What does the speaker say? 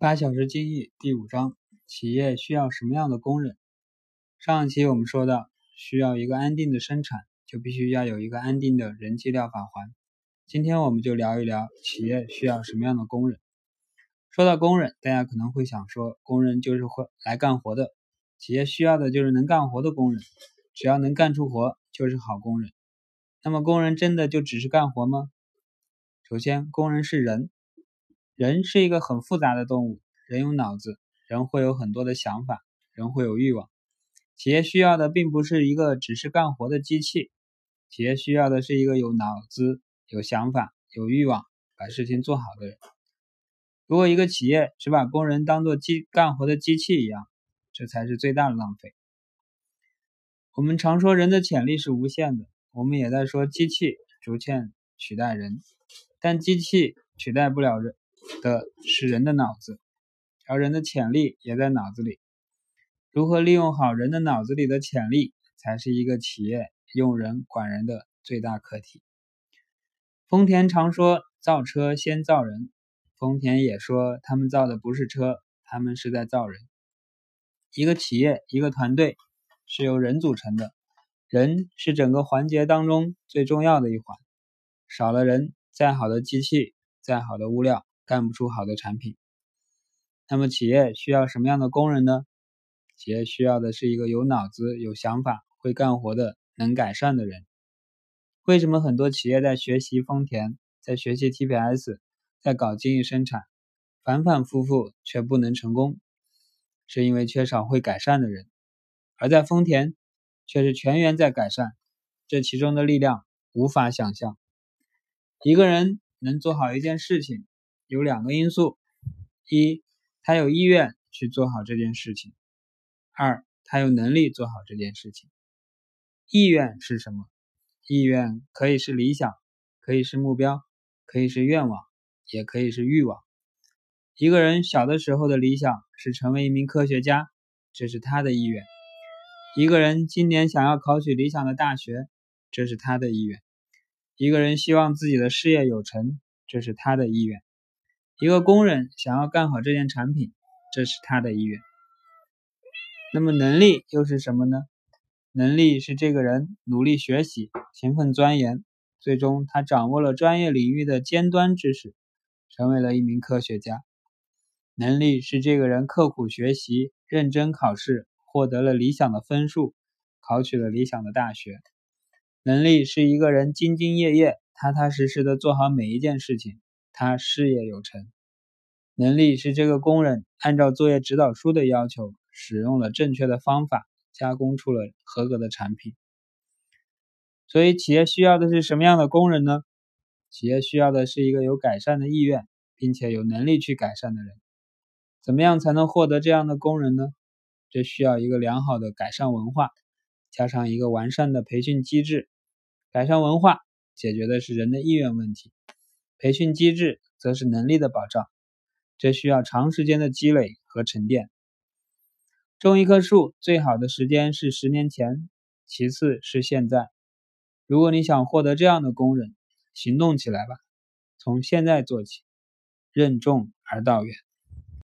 八小时精益第五章：企业需要什么样的工人？上一期我们说到，需要一个安定的生产，就必须要有一个安定的人机料法环。今天我们就聊一聊企业需要什么样的工人。说到工人，大家可能会想说，工人就是会来干活的，企业需要的就是能干活的工人，只要能干出活就是好工人。那么，工人真的就只是干活吗？首先，工人是人。人是一个很复杂的动物，人有脑子，人会有很多的想法，人会有欲望。企业需要的并不是一个只是干活的机器，企业需要的是一个有脑子、有想法、有欲望、把事情做好的人。如果一个企业只把工人当做机干活的机器一样，这才是最大的浪费。我们常说人的潜力是无限的，我们也在说机器逐渐取代人，但机器取代不了人。的是人的脑子，而人的潜力也在脑子里。如何利用好人的脑子里的潜力，才是一个企业用人管人的最大课题。丰田常说造车先造人，丰田也说他们造的不是车，他们是在造人。一个企业一个团队是由人组成的，人是整个环节当中最重要的一环，少了人，再好的机器，再好的物料。干不出好的产品，那么企业需要什么样的工人呢？企业需要的是一个有脑子、有想法、会干活的、能改善的人。为什么很多企业在学习丰田，在学习 TPS，在搞精益生产，反反复复却不能成功？是因为缺少会改善的人，而在丰田却是全员在改善，这其中的力量无法想象。一个人能做好一件事情。有两个因素：一，他有意愿去做好这件事情；二，他有能力做好这件事情。意愿是什么？意愿可以是理想，可以是目标，可以是愿望，也可以是欲望。一个人小的时候的理想是成为一名科学家，这是他的意愿；一个人今年想要考取理想的大学，这是他的意愿；一个人希望自己的事业有成，这是他的意愿。一个工人想要干好这件产品，这是他的意愿。那么能力又是什么呢？能力是这个人努力学习、勤奋钻研，最终他掌握了专业领域的尖端知识，成为了一名科学家。能力是这个人刻苦学习、认真考试，获得了理想的分数，考取了理想的大学。能力是一个人兢兢业业、踏踏实实的做好每一件事情。他事业有成，能力是这个工人按照作业指导书的要求，使用了正确的方法，加工出了合格的产品。所以，企业需要的是什么样的工人呢？企业需要的是一个有改善的意愿，并且有能力去改善的人。怎么样才能获得这样的工人呢？这需要一个良好的改善文化，加上一个完善的培训机制。改善文化解决的是人的意愿问题。培训机制则是能力的保障，这需要长时间的积累和沉淀。种一棵树最好的时间是十年前，其次是现在。如果你想获得这样的工人，行动起来吧，从现在做起，任重而道远。